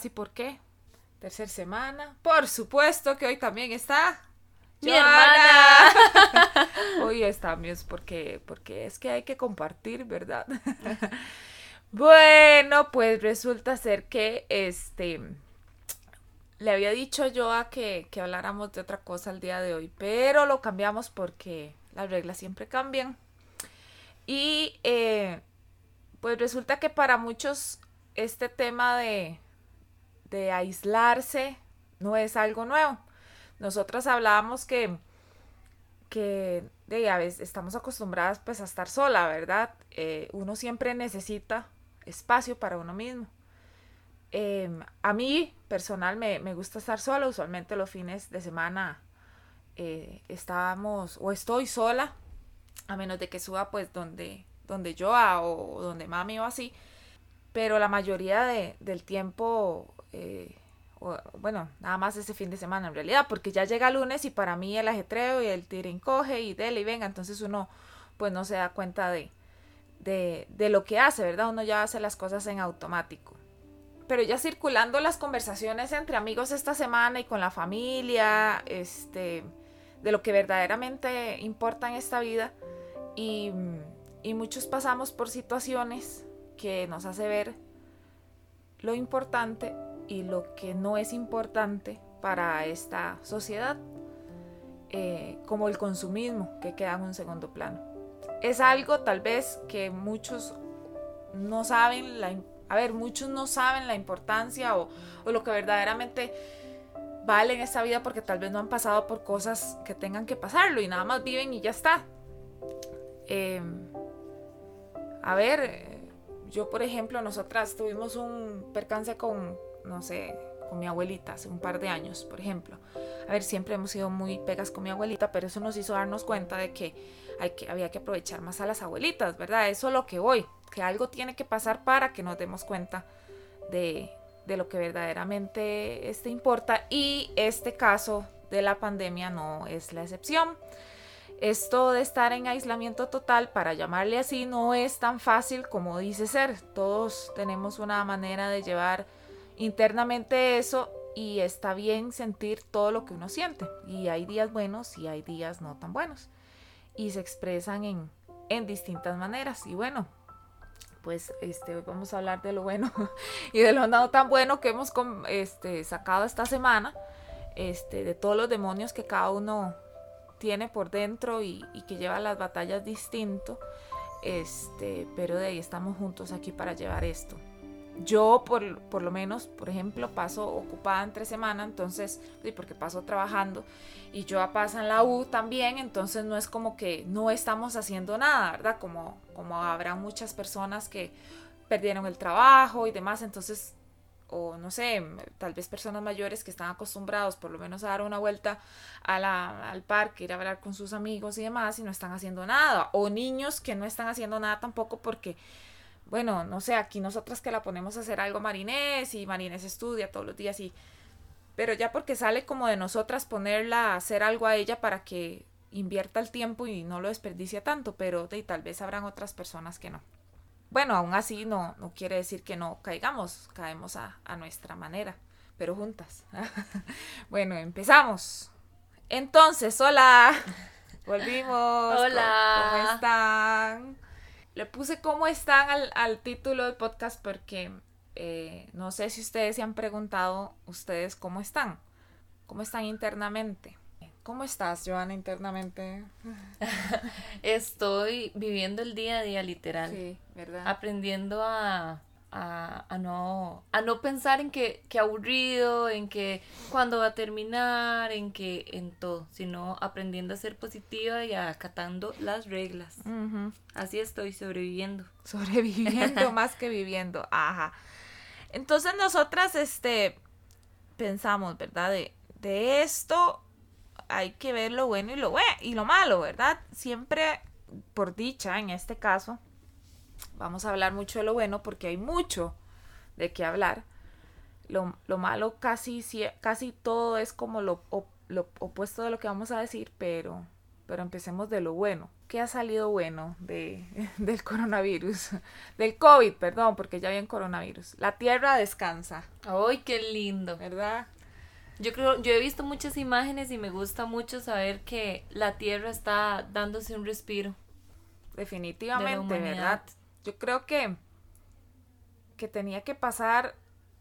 ¿Casi por qué? Tercer semana. Por supuesto que hoy también está. Mi hermana. hoy estamos porque, porque es que hay que compartir, ¿verdad? bueno, pues resulta ser que este le había dicho yo a que, que habláramos de otra cosa el día de hoy, pero lo cambiamos porque las reglas siempre cambian. Y eh, pues resulta que para muchos este tema de, de aislarse no es algo nuevo. Nosotras hablábamos que, que de, a veces estamos acostumbradas pues a estar sola, ¿verdad? Eh, uno siempre necesita espacio para uno mismo. Em, a mí personal me, me, gusta estar sola, usualmente los fines de semana eh, estábamos o estoy sola, a menos de que suba pues donde donde yo o donde mami o así, pero la mayoría de, del tiempo, eh, bueno, nada más ese fin de semana en realidad, porque ya llega lunes y para mí el ajetreo y el tiren coge y dele y venga, entonces uno pues no se da cuenta de, de, de lo que hace, ¿verdad? Uno ya hace las cosas en automático. Pero ya circulando las conversaciones entre amigos esta semana y con la familia, este, de lo que verdaderamente importa en esta vida y y muchos pasamos por situaciones que nos hace ver lo importante y lo que no es importante para esta sociedad, eh, como el consumismo que queda en un segundo plano. Es algo tal vez que muchos no saben, la, a ver, muchos no saben la importancia o, o, lo que verdaderamente vale en esta vida porque tal vez no han pasado por cosas que tengan que pasarlo y nada más viven y ya está. Eh, a ver, eh, yo por ejemplo, nosotras tuvimos un percance con, no sé, con mi abuelita hace un par de años, por ejemplo. A ver, siempre hemos sido muy pegas con mi abuelita, pero eso nos hizo darnos cuenta de que, hay que había que aprovechar más a las abuelitas, ¿verdad? Eso es lo que voy, que algo tiene que pasar para que nos demos cuenta de, de lo que verdaderamente este importa y este caso de la pandemia no es la excepción. Esto de estar en aislamiento total, para llamarle así, no es tan fácil como dice ser. Todos tenemos una manera de llevar internamente eso y está bien sentir todo lo que uno siente. Y hay días buenos y hay días no tan buenos. Y se expresan en, en distintas maneras. Y bueno, pues este, hoy vamos a hablar de lo bueno y de lo no tan bueno que hemos este, sacado esta semana. Este, de todos los demonios que cada uno tiene por dentro y, que lleva las batallas distinto. Este, pero de ahí estamos juntos aquí para llevar esto. Yo, por, por lo menos, por ejemplo, paso ocupada entre semana, entonces, sí, porque paso trabajando y yo paso en la U también, entonces no es como que no estamos haciendo nada, ¿verdad? Como, como habrá muchas personas que perdieron el trabajo y demás, entonces o no sé, tal vez personas mayores que están acostumbrados por lo menos a dar una vuelta al parque, ir a hablar con sus amigos y demás y no están haciendo nada, o niños que no están haciendo nada tampoco porque, bueno, no sé, aquí nosotras que la ponemos a hacer algo Marinés y Marinés estudia todos los días y, pero ya porque sale como de nosotras ponerla a hacer algo a ella para que invierta el tiempo y no lo desperdicia tanto, pero de, tal vez habrán otras personas que no. Bueno, aún así no, no quiere decir que no caigamos, caemos a, nuestra manera, pero juntas. bueno, empezamos. Entonces, hola. Volvimos. Hola. ¿Cómo están? Le puse cómo están al, al título del podcast porque eh, no sé si ustedes se han preguntado ustedes cómo están, cómo están internamente. ¿Cómo estás, Joana, internamente? Estoy viviendo el día a día, literal. Sí, ¿verdad? Aprendiendo a, a, no, a no pensar en que, que aburrido, en que cuándo va a terminar, en que en todo, sino aprendiendo a ser positiva y acatando las reglas. Así estoy sobreviviendo. Sobreviviendo más que viviendo. Ajá. Entonces nosotras, este, pensamos, ¿verdad? De, de esto hay que ver lo bueno y lo, y lo malo, ¿verdad? Siempre, por dicha, en este caso, vamos a hablar mucho de lo bueno porque hay mucho de qué hablar. Lo, malo casi, casi todo es como lo, lo, opuesto de lo que vamos a decir, pero, pero empecemos de lo bueno. ¿Qué ha salido bueno de, del coronavirus? Del COVID, perdón, porque ya había coronavirus. La tierra descansa. ¡Ay, qué lindo! ¿Verdad? Yo creo, yo he visto muchas imágenes y me gusta mucho saber que la tierra está dándose un respiro. Definitivamente, ¿verdad? Yo creo que, que tenía que pasar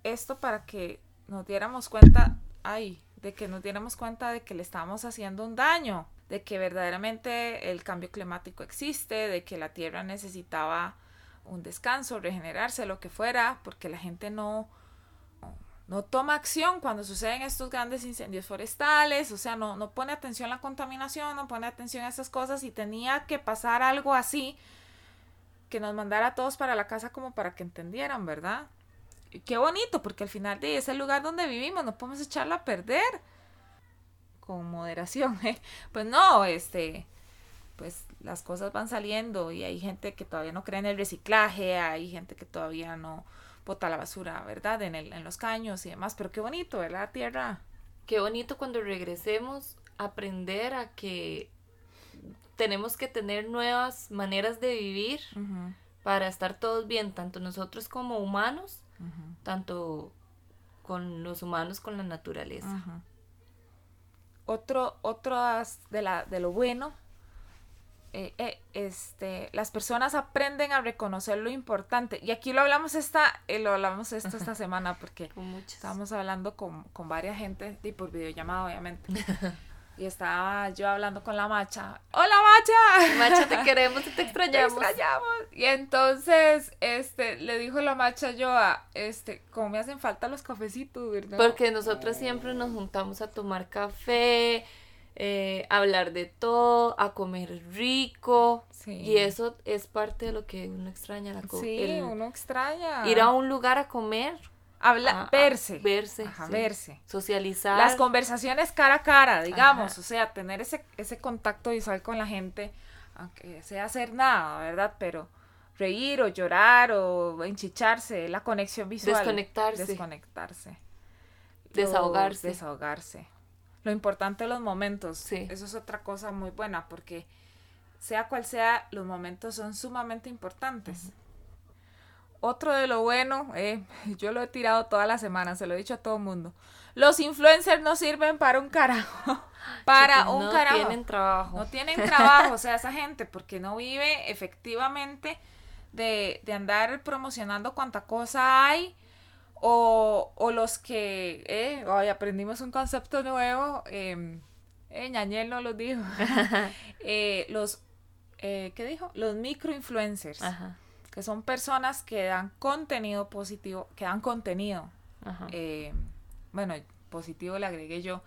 esto para que nos diéramos cuenta, ay, de que nos diéramos cuenta de que le estábamos haciendo un daño, de que verdaderamente el cambio climático existe, de que la tierra necesitaba un descanso, regenerarse, lo que fuera, porque la gente no, no toma acción cuando suceden estos grandes incendios forestales, o sea, no, no pone atención a la contaminación, no pone atención a esas cosas y tenía que pasar algo así que nos mandara a todos para la casa como para que entendieran, ¿verdad? Y qué bonito, porque al final de es el lugar donde vivimos, no podemos echarlo a perder con moderación, ¿eh? Pues no, este, pues las cosas van saliendo y hay gente que todavía no cree en el reciclaje, hay gente que todavía no, bota la basura, ¿verdad? En, el, en los caños y demás, pero qué bonito, ¿verdad? Tierra. Qué bonito cuando regresemos aprender a que tenemos que tener nuevas maneras de vivir para estar todos bien, tanto nosotros como humanos, tanto con los humanos, con la naturaleza. Otro, otras de, la, de lo bueno eh, eh, este, las personas aprenden a reconocer lo importante. Y aquí lo hablamos esta, eh, lo hablamos esto esta semana porque estábamos hablando con, con varias gente y por videollamada obviamente. y estaba yo hablando con la macha. ¡Hola macha! Macha, te queremos y te extrañamos. Te extrañamos. Y entonces, este, le dijo la macha yo a, este, como me hacen falta los cafecitos, ¿verdad? Porque nosotros siempre nos juntamos a tomar café, eh, hablar de todo, a comer rico. Y eso es parte de lo que uno extraña. La sí, uno extraña. Ir a un lugar a comer. Habla, verse. verse. verse. Socializar. Las conversaciones cara a cara, digamos. O sea, tener ese, ese contacto visual con la gente, aunque sea hacer nada, ¿verdad? Pero reír o llorar o enchicharse, la conexión visual. Desconectarse. Desconectarse. Desahogarse. desahogarse lo importante de los momentos. Sí. Eso es otra cosa muy buena porque sea cual sea, los momentos son sumamente importantes. Otro de lo bueno, eh, yo lo he tirado toda la semana, se lo he dicho a todo el mundo. Los influencers no sirven para un carajo. Para un carajo. No tienen trabajo. No tienen trabajo, o sea, esa gente, porque no vive efectivamente de, de andar promocionando cuánta cosa hay o, o los que, eh, hoy aprendimos un concepto nuevo, eh, eh Ñañel no lo dijo, eh, los, eh, ¿qué dijo? Los microinfluencers, que son personas que dan contenido positivo, que dan contenido, eh, bueno, positivo le agregué yo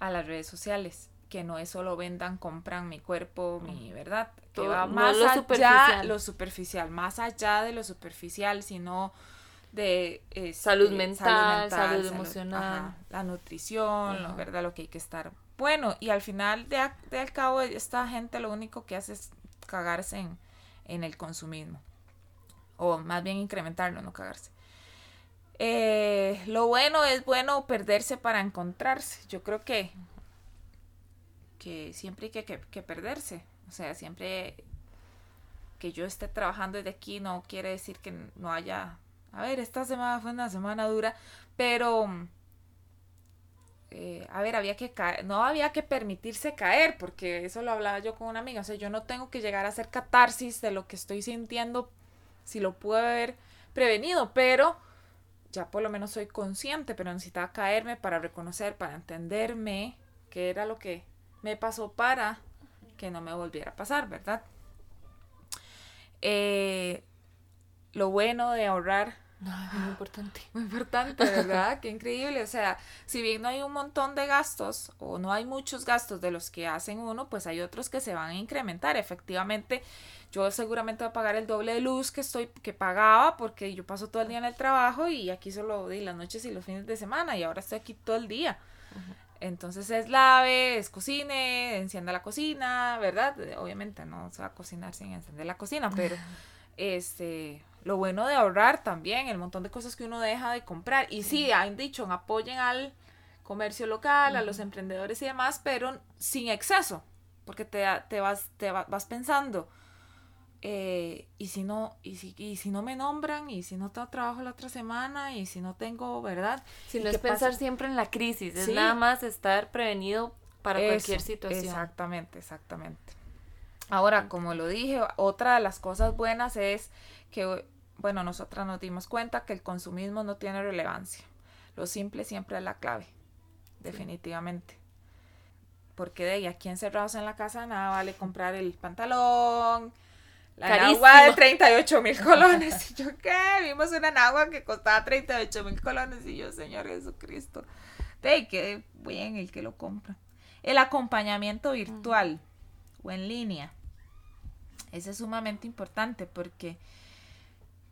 a las redes sociales, que no es solo vendan, compran mi cuerpo, mi verdad, que va más allá, lo superficial, más allá de lo superficial, sino de este, salud, mental, salud, emocional, la nutrición, ¿verdad? Lo que hay que estar bueno. Y al final de, al cabo, esta gente lo único que hace es cagarse en, en el consumismo. O más bien incrementarlo, no cagarse. Eh, lo bueno es bueno perderse para encontrarse. Yo creo que, que siempre hay que, que perderse. O sea, siempre que yo esté trabajando desde aquí no quiere decir que no haya a ver, esta semana fue una semana dura, pero, eh, a ver, había que no había que permitirse caer, porque eso lo hablaba yo con una amiga, o sea, yo no tengo que llegar a hacer catarsis de lo que estoy sintiendo, si lo puedo haber prevenido, pero ya por lo menos soy consciente, pero necesitaba caerme para reconocer, para entenderme qué era lo que me pasó para que no me volviera a pasar, ¿verdad? Eh, lo bueno de ahorrar muy importante. Muy importante, ¿verdad? Qué increíble. O sea, si bien no hay un montón de gastos o no hay muchos gastos de los que hacen uno, pues hay otros que se van a incrementar. Efectivamente, yo seguramente voy a pagar el doble de luz que estoy que pagaba porque yo paso todo el día en el trabajo y aquí solo di las noches y los fines de semana y ahora estoy aquí todo el día. Entonces es lave, es cocine, encienda la cocina, ¿verdad? Obviamente no se va a cocinar sin encender la cocina, pero este lo bueno de ahorrar también, el montón de cosas que uno deja de comprar. Y sí, han dicho, apoyen al comercio local, a los emprendedores y demás, pero sin exceso. porque te, te, vas, te vas pensando, eh, y si no, y si, y si no me nombran, y si no tengo trabajo la otra semana, y si no tengo, ¿verdad? Si no es pensar siempre en la crisis, es nada más estar prevenido para cualquier situación. Exactamente, exactamente. Ahora, como lo dije, otra de las cosas buenas es que, bueno, nosotras nos dimos cuenta que el consumismo no tiene relevancia. Lo simple siempre es la clave, definitivamente. Porque de ahí aquí encerrados en la casa nada vale comprar el pantalón, la agua de 38 mil colones. Y yo, ¿qué? Vimos una agua que costaba 38 mil colones. Y yo, Señor Jesucristo. De qué bien el que lo compra. El acompañamiento virtual o en línea. Ese es sumamente importante porque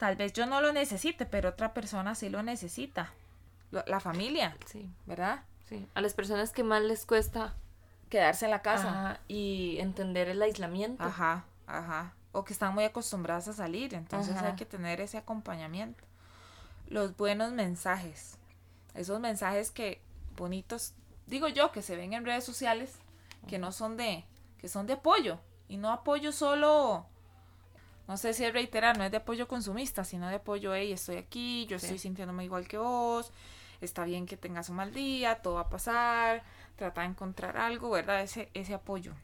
tal vez yo no lo necesite, pero otra persona sí lo necesita. La familia, sí. ¿verdad? Sí. A las personas que más les cuesta quedarse en la casa y entender el aislamiento. Ajá, ajá o que están muy acostumbradas a salir, entonces hay que tener ese acompañamiento. Los buenos mensajes, esos mensajes que bonitos, digo yo, que se ven en redes sociales, que no son de, que son de apoyo, y no apoyo solo, no sé si es reiterar, no es de apoyo consumista, sino de apoyo, hey, estoy aquí, yo estoy sintiéndome igual que vos, está bien que tengas un mal día, todo va a pasar, trata de encontrar algo, ¿verdad? Ese, ese apoyo.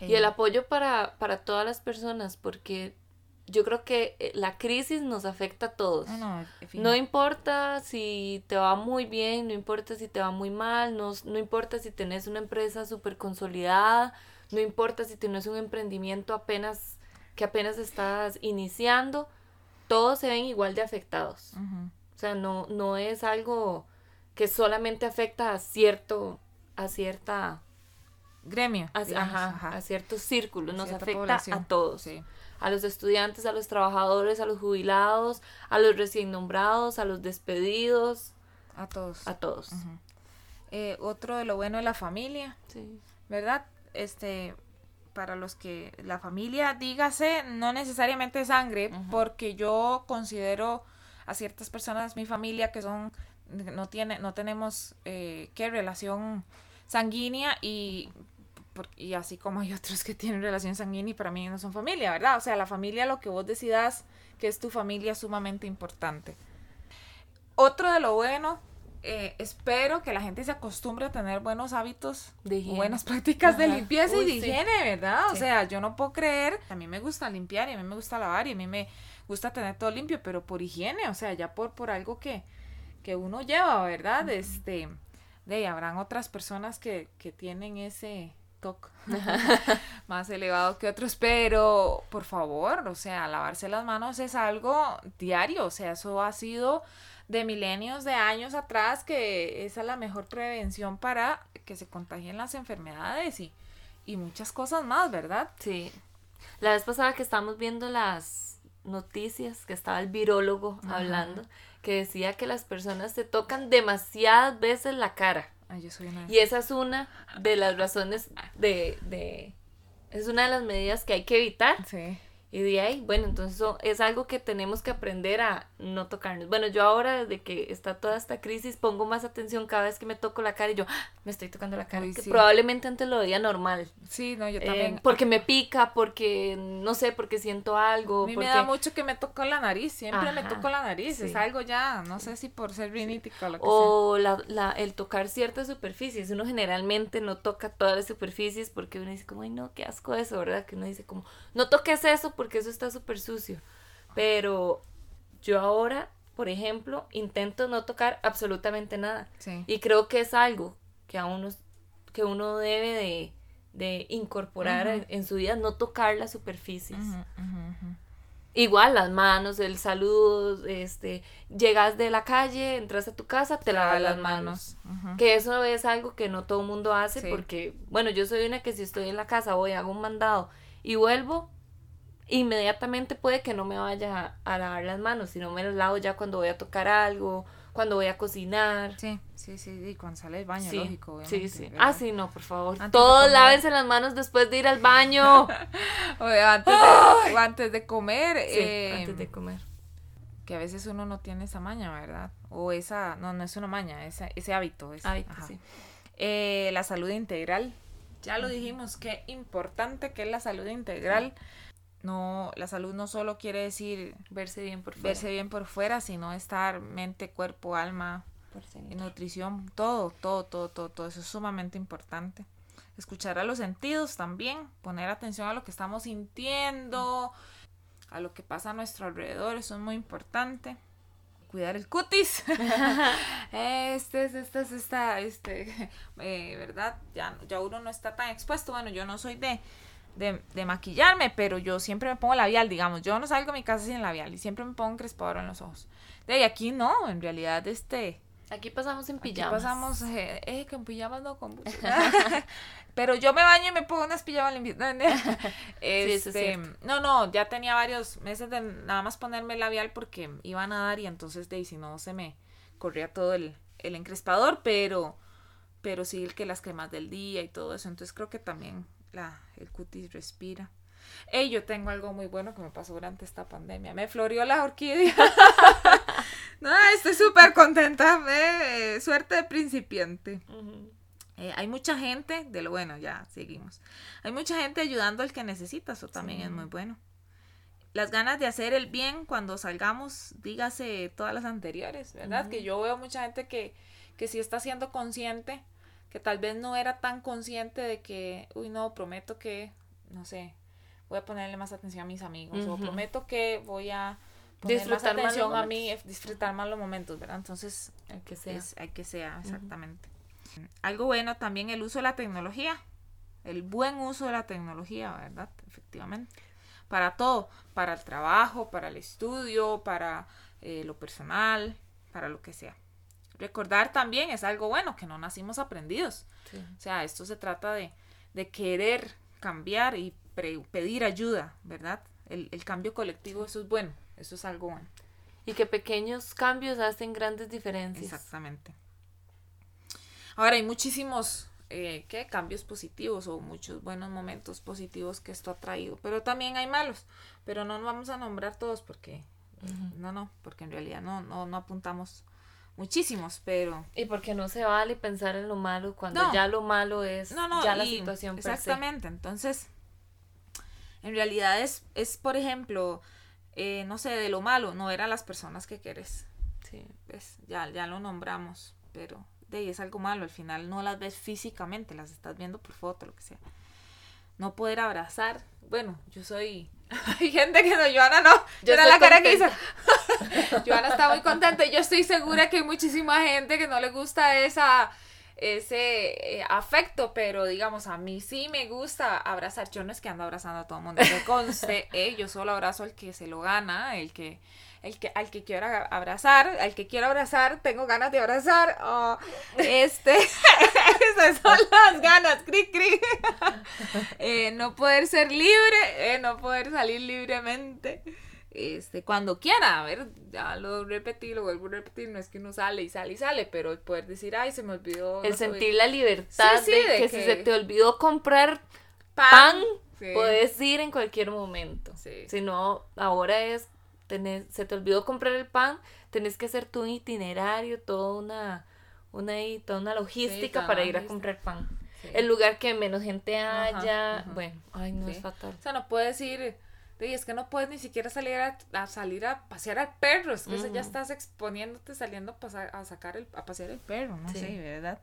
Y el apoyo para, para todas las personas, porque yo creo que eh, la crisis nos afecta a todos. No, importa si te va muy bien, no importa si te va muy mal, no, no importa si tenés una empresa súper consolidada, no importa si tienes un emprendimiento apenas que apenas estás iniciando, todos se ven igual de afectados. O sea, no, no es algo que solamente afecta a cierto, a cierta gremio. A, a ciertos círculos, nos afecta a todos. A los estudiantes, a los trabajadores, a los jubilados, a los recién nombrados, a los despedidos. A todos. A todos. Eh, otro de lo bueno de la familia. ¿Verdad? Este, para los que la familia, dígase, no necesariamente sangre, porque yo considero a ciertas personas, mi familia, que son, no tiene, no tenemos, eh, ¿qué relación? sanguínea y, y así como hay otros que tienen relación sanguínea y para mí no son familia, ¿verdad? O sea, la familia, lo que vos decidas que es tu familia, es sumamente importante. Otro de lo bueno, eh, espero que la gente se acostumbre a tener buenos hábitos, de buenas prácticas de limpieza y de higiene, ¿verdad? O sea, yo no puedo creer, a mí me gusta limpiar y a mí me gusta lavar y a mí me gusta tener todo limpio, pero por higiene, o sea, ya por, por algo que, que uno lleva, ¿verdad? Este de habrán otras personas que, tienen ese toque más elevado que otros, pero por favor, o sea, lavarse las manos es algo diario, o sea, eso ha sido de milenios, de años atrás, que esa es la mejor prevención para que se contagien las enfermedades y, y muchas cosas más, ¿verdad? Sí. La vez pasada que estábamos viendo las noticias, que estaba el virólogo hablando, que decía que las personas se tocan demasiadas veces la cara. y esa es una de las razones de, de... Es una de las medidas que hay que evitar. Sí. Y de ahí, bueno, entonces es algo que tenemos que aprender a no tocarnos. Bueno, yo ahora desde que está toda esta crisis pongo más atención cada vez que me toco la cara y yo ¡ah! me estoy tocando la cara. que Probablemente antes lo veía normal. Sí, no, yo también. Eh, porque me pica, porque no sé, porque siento algo. A mí me da mucho que me toco la nariz, siempre me toco la nariz. Es algo ya, no sé si por ser rinítica o lo que O La, la, el tocar ciertas superficies. Uno generalmente no toca todas las superficies porque uno dice como, ay no, qué asco eso, ¿verdad? Que uno dice como, no toques eso porque eso está súper sucio. Pero yo ahora, por ejemplo, intento no tocar absolutamente nada. Y creo que es algo que a uno, que uno debe de, incorporar en, su vida, no tocar las superficies. Igual las manos, el saludo, este, llegas de la calle, entras a tu casa, te lavas las manos. Que eso es algo que no todo el mundo hace porque, bueno, yo soy una que si estoy en la casa voy, hago un mandado y vuelvo, inmediatamente puede que no me vaya a lavar las manos, sino me las lavo ya cuando voy a tocar algo, cuando voy a cocinar. Sí, sí, sí, y cuando sale del baño, lógico. Obviamente, sí, sí. Ah, sí, no, por favor. Todos lávense las manos después de ir al baño. o antes, de, antes de comer. Sí, eh, antes de comer. Que a veces uno no tiene esa maña, ¿verdad? O esa, no, no es una maña, ese, ese hábito. hábito, sí. Eh, la salud integral Ya lo dijimos, qué importante que es la salud integral. No, la salud no solo quiere decir verse bien por fuera, verse bien por fuera sino estar mente, cuerpo, alma, nutrición, todo, todo, todo, todo, todo. Eso es sumamente importante. Escuchar a los sentidos también, poner atención a lo que estamos sintiendo, a lo que pasa a nuestro alrededor, eso es muy importante cuidar el cutis. este es, este es, esta, este, eh, ¿verdad? Ya, ya uno no está tan expuesto. Bueno, yo no soy de, de, maquillarme, pero yo siempre me pongo labial, digamos. Yo no salgo de mi casa sin labial y siempre me pongo un crespador en los ojos. De ahí aquí no, en realidad, este. Aquí pasamos en pijamas. Aquí pasamos, eh, eh que en pijamas no con Pero yo me baño y me pongo unas pijamas limpias. este, no, no, ya tenía varios meses de nada más ponerme labial porque iba a nadar y entonces de ahí si no se me corría todo el, el encrespador, pero pero sí el que las cremas del día y todo eso. Entonces creo que también la, el cutis respira. Ey, yo tengo algo muy bueno que me pasó durante esta pandemia. Me floreó la orquídea. no, estoy súper contenta. Eh, suerte de principiante. Eh, hay mucha gente, de lo bueno, ya seguimos. Hay mucha gente ayudando al que necesita, eso también es muy bueno. Las ganas de hacer el bien cuando salgamos, dígase todas las anteriores, ¿verdad? Que yo veo mucha gente que, que sí está siendo consciente, que tal vez no era tan consciente de que, uy, no, prometo que, no sé, voy a ponerle más atención a mis amigos, o prometo que voy a disfrutar más atención a mí, disfrutar más los momentos, ¿verdad? Entonces, hay que sea, hay que sea, exactamente. Algo bueno también el uso de la tecnología, el buen uso de la tecnología, ¿verdad? Efectivamente. Para todo, para el trabajo, para el estudio, para eh, lo personal, para lo que sea. Recordar también es algo bueno, que no nacimos aprendidos. O sea, esto se trata de, de querer cambiar y pedir ayuda, ¿verdad? El, el cambio colectivo, eso es bueno, eso es algo bueno. Y que pequeños cambios hacen grandes diferencias. Exactamente. Ahora hay muchísimos eh, ¿qué? cambios positivos o muchos buenos momentos positivos que esto ha traído, pero también hay malos, pero no nos vamos a nombrar todos porque no, no, porque en realidad no, no, no apuntamos muchísimos, pero... Y porque no se vale pensar en lo malo cuando ya lo malo es ya la situación. Exactamente, entonces, en realidad es, es por ejemplo, eh, no sé, de lo malo, no eran las personas que quieres. Sí. Pues ya, ya lo nombramos, pero de es algo malo, al final no las ves físicamente, las estás viendo por foto, lo que sea. No poder abrazar, bueno, yo soy... Hay gente que no, Joana no, yo era la cara que hizo. Joana está muy contenta y yo estoy segura que hay muchísima gente que no le gusta esa ese eh, afecto, pero digamos, a mí sí me gusta abrazar. Yo no es que ando abrazando a todo el mundo, me conste, eh, yo solo abrazo al que se lo gana, el que el que, al que quiero abrazar, al que quiero abrazar, tengo ganas de abrazar, oh, este, esas son las ganas, cri, cri. Eh, no poder ser libre, eh, no poder salir libremente, este, cuando quiera, a ver, ya lo repetí, lo vuelvo a repetir, no es que uno sale y sale y sale, pero el poder decir, ay, se me olvidó. El sentir la libertad de, que, si se te olvidó comprar pan, puedes ir en cualquier momento. Si no, ahora es se te olvidó comprar el pan, tenés que hacer tu itinerario, toda una, una, toda una logística para ir a comprar pan. El lugar que menos gente haya, bueno, ay, no es fatal. O sea, no puedes ir, es que no puedes ni siquiera salir a, salir a pasear al perro, es que ya estás exponiéndote saliendo a, a sacar el, a pasear el perro, no sé, ¿verdad?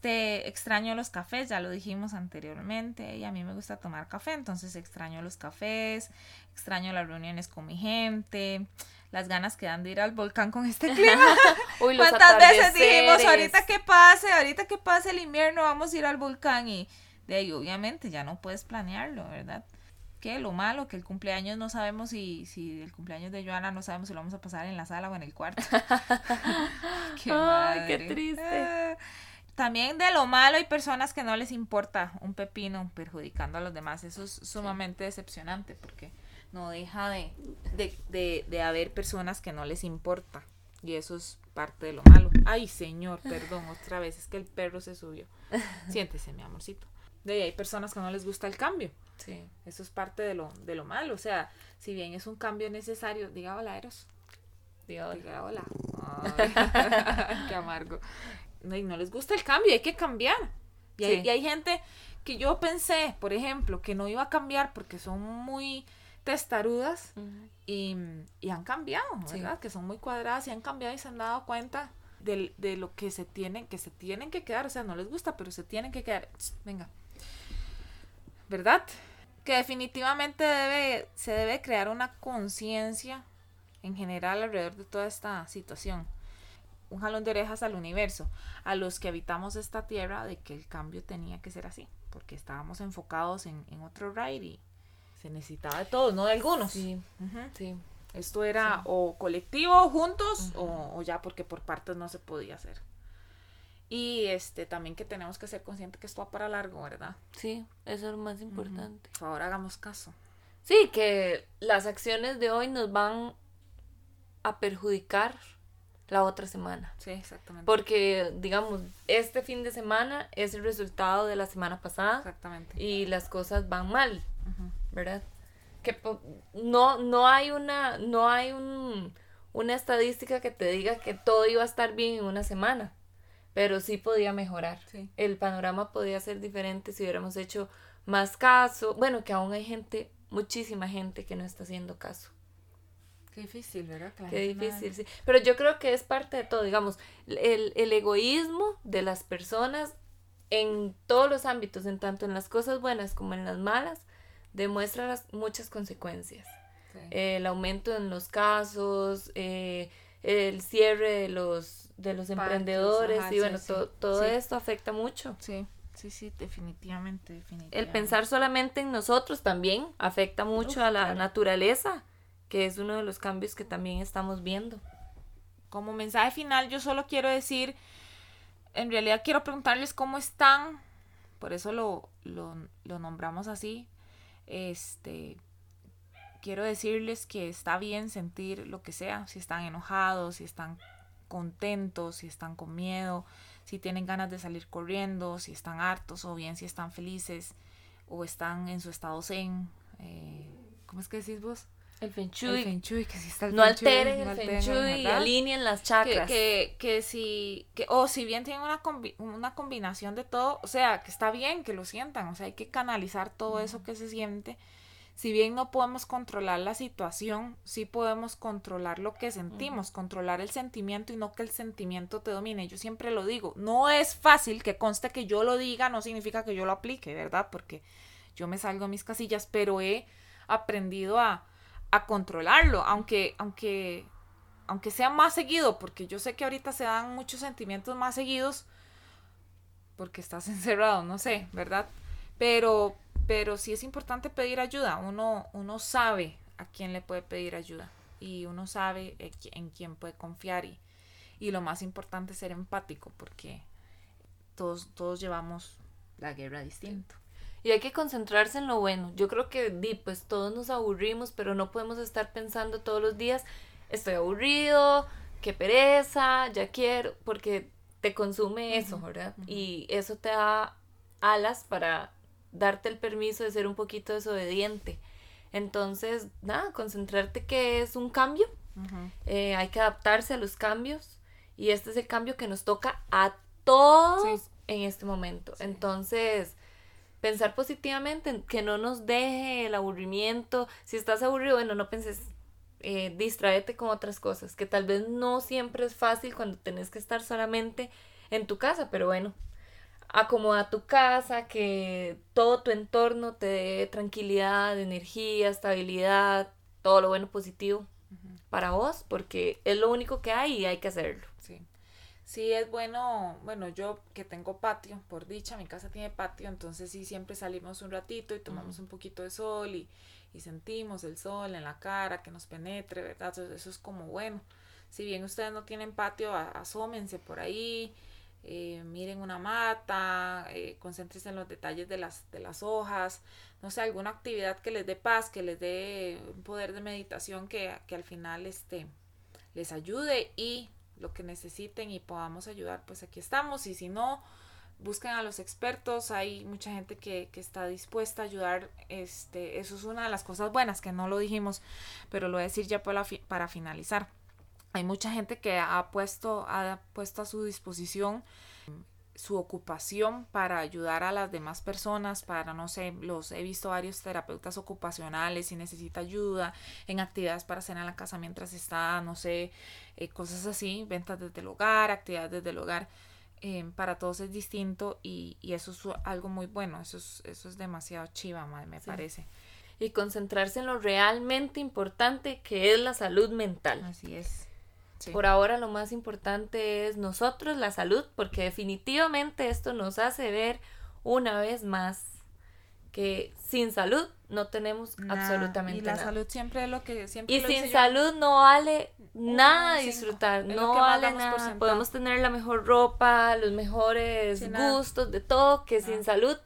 Este, extraño los cafés, ya lo dijimos anteriormente, y a mí me gusta tomar café, entonces extraño los cafés, extraño las reuniones con mi gente, las ganas que dan de ir al volcán con este clima. Uy, ¿Cuántas veces dijimos, ahorita que pase, ahorita que pase el invierno, vamos a ir al volcán? Y de ahí, obviamente, ya no puedes planearlo, ¿verdad? Que lo malo, que el cumpleaños no sabemos si, si el cumpleaños de Joana no sabemos si lo vamos a pasar en la sala o en el cuarto. qué, Ay, qué triste. Ah, también de lo malo hay personas que no les importa un pepino perjudicando a los demás. Eso es sumamente decepcionante porque no deja de, de, de, haber personas que no les importa. Y eso es parte de lo malo. Ay, señor, perdón, otra vez, es que el perro se subió. Siéntese, mi amorcito. De ahí hay personas que no les gusta el cambio. Sí. Eso es parte de lo, de lo malo. O sea, si bien es un cambio necesario, diga hola, Eros. Diga hola. Diga hola. qué amargo no, no les gusta el cambio, hay que cambiar. Y, hay, hay gente que yo pensé, por ejemplo, que no iba a cambiar porque son muy testarudas y, han cambiado, ¿verdad? Que son muy cuadradas y han cambiado y se han dado cuenta de, de, lo que se tienen, que se tienen que quedar, o sea, no les gusta, pero se tienen que quedar. Venga. ¿Verdad? Que definitivamente debe, se debe crear una conciencia en general alrededor de toda esta situación. Un jalón de orejas al universo, a los que habitamos esta tierra, de que el cambio tenía que ser así, porque estábamos enfocados en, otro ride y se necesitaba de todos, no de algunos. Sí, sí. Esto era o colectivo, juntos, o, ya porque por partes no se podía hacer. Y este también que tenemos que ser conscientes que esto va para largo, ¿verdad? Sí, eso es lo más importante. Por favor, hagamos caso. Sí, que las acciones de hoy nos van a perjudicar la otra semana. Sí, exactamente. Porque, digamos, este fin de semana es el resultado de la semana pasada. Exactamente. Y las cosas van mal, ¿verdad? Que no, no hay una, no hay un, una estadística que te diga que todo iba a estar bien en una semana, pero sí podía mejorar. El panorama podía ser diferente si hubiéramos hecho más caso. Bueno, que aún hay gente, muchísima gente que no está haciendo caso. Qué difícil, ¿verdad? Qué difícil, sí. Pero yo creo que es parte de todo, digamos, el, el, egoísmo de las personas en todos los ámbitos, en tanto en las cosas buenas como en las malas, demuestra las, muchas consecuencias. el aumento en los casos, eh, el cierre de los, de los emprendedores, y bueno, todo esto afecta mucho. Sí. Sí, sí, definitivamente, definitivamente. El pensar solamente en nosotros también afecta mucho a la naturaleza que es uno de los cambios que también estamos viendo. Como mensaje final, yo solo quiero decir, en realidad quiero preguntarles cómo están, por eso lo, lo, lo nombramos así. Este, quiero decirles que está bien sentir lo que sea, si están enojados, si están contentos, si están con miedo, si tienen ganas de salir corriendo, si están hartos o bien si están felices o están en su estado zen. Eh, ¿Cómo es que decís vos? El feng shui. que si está el no alteren el feng shui, alineen las chakras. Que, que, si, que, o si bien tienen una, una combinación de todo, o sea, que está bien que lo sientan, o sea, hay que canalizar todo eso que se siente. Si bien no podemos controlar la situación, sí podemos controlar lo que sentimos, controlar el sentimiento y no que el sentimiento te domine. Yo siempre lo digo, no es fácil que conste que yo lo diga, no significa que yo lo aplique, ¿verdad? Porque yo me salgo de mis casillas, pero he aprendido a a controlarlo, aunque, aunque, aunque sea más seguido, porque yo sé que ahorita se dan muchos sentimientos más seguidos, porque estás encerrado, no sé, ¿verdad? Pero, pero sí es importante pedir ayuda, uno, uno sabe a quién le puede pedir ayuda y uno sabe en quién puede confiar y, y lo más importante es ser empático, porque todos, todos llevamos la guerra distinto. Y hay que concentrarse en lo bueno. Yo creo que di, pues todos nos aburrimos, pero no podemos estar pensando todos los días, estoy aburrido, qué pereza, ya quiero, porque te consume eso, ¿verdad? Y eso te da alas para darte el permiso de ser un poquito desobediente. Entonces, nada, concentrarte que es un cambio. Eh, hay que adaptarse a los cambios. Y este es el cambio que nos toca a todos en este momento. Entonces, pensar positivamente, que no nos deje el aburrimiento. Si estás aburrido, bueno, no penses, eh, distraete con otras cosas, que tal vez no siempre es fácil cuando tenés que estar solamente en tu casa, pero bueno, acomoda tu casa, que todo tu entorno te dé tranquilidad, energía, estabilidad, todo lo bueno positivo para vos, porque es lo único que hay y hay que hacerlo. Sí sí es bueno, bueno, yo que tengo patio, por dicha, mi casa tiene patio, entonces sí siempre salimos un ratito y tomamos un poquito de sol y, sentimos el sol en la cara que nos penetre, ¿verdad? eso es como bueno. Si bien ustedes no tienen patio, asómense por ahí, eh, miren una mata, eh, concéntrense en los detalles de las, de las hojas, no sé, alguna actividad que les dé paz, que les dé un poder de meditación que, que al final este, les ayude y lo que necesiten y podamos ayudar, pues aquí estamos. Y si no, busquen a los expertos. Hay mucha gente que, está dispuesta a ayudar. Este, eso es una de las cosas buenas que no lo dijimos, pero lo voy a decir ya para, para finalizar. Hay mucha gente que ha puesto, ha puesto a su disposición su ocupación para ayudar a las demás personas, para, no sé, los he visto varios terapeutas ocupacionales si necesita ayuda en actividades para hacer en la casa mientras está, no sé, eh, cosas así, ventas desde el hogar, actividades desde el hogar. Em, para todos es distinto y, eso es algo muy bueno, eso es, eso es demasiado chiva, me parece. Y concentrarse en lo realmente importante que es la salud mental. Así es. Por ahora lo más importante es nosotros, la salud, porque definitivamente esto nos hace ver una vez más que sin salud no tenemos absolutamente nada. Y la salud siempre es lo que siempre Y sin salud no vale nada disfrutar, no vale nada. Podemos tener la mejor ropa, los mejores gustos, de todo, que sin salud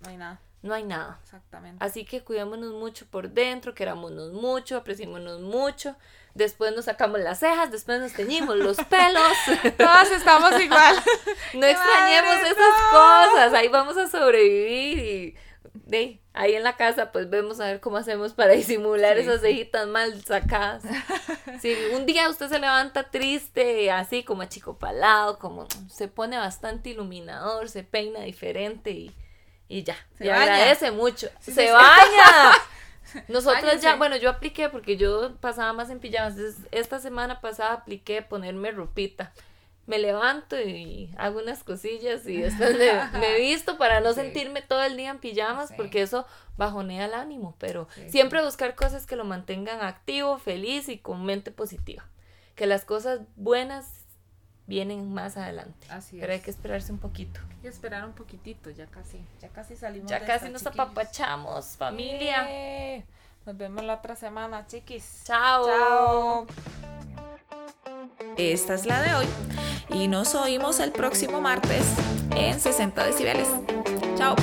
no hay nada. No hay nada. Exactamente. Así que cuidémonos mucho por dentro, querámonos mucho, apreciémonos mucho. Después nos sacamos las cejas, después nos teñimos los pelos. Todas estamos igual. no extrañemos esas cosas. Ahí vamos a sobrevivir y de ahí en la casa pues vemos a ver cómo hacemos para disimular esas cejitas mal sacadas. Si un día usted se levanta triste, así como achicopalado, como se pone bastante iluminador, se peina diferente y, y ya. Se agradece mucho. se, baña. Nosotros ya, bueno, yo apliqué porque yo pasaba más en pijamas. esta semana pasada apliqué ponerme ropita me levanto y hago unas cosillas y después me, visto para no sentirme todo el día en pijamas porque eso bajonea el ánimo, pero siempre buscar cosas que lo mantengan activo, feliz y con mente positiva. Que las cosas buenas vienen más adelante. Así pero hay que esperarse un poquito. Hay que esperar un poquitito, ya casi, ya casi salimos. Ya casi nos apapachamos, familia. Nos vemos la otra semana, chiquis. Chao. Chao. Esta es la de hoy y nos oímos el próximo martes en 60 decibeles. Chao.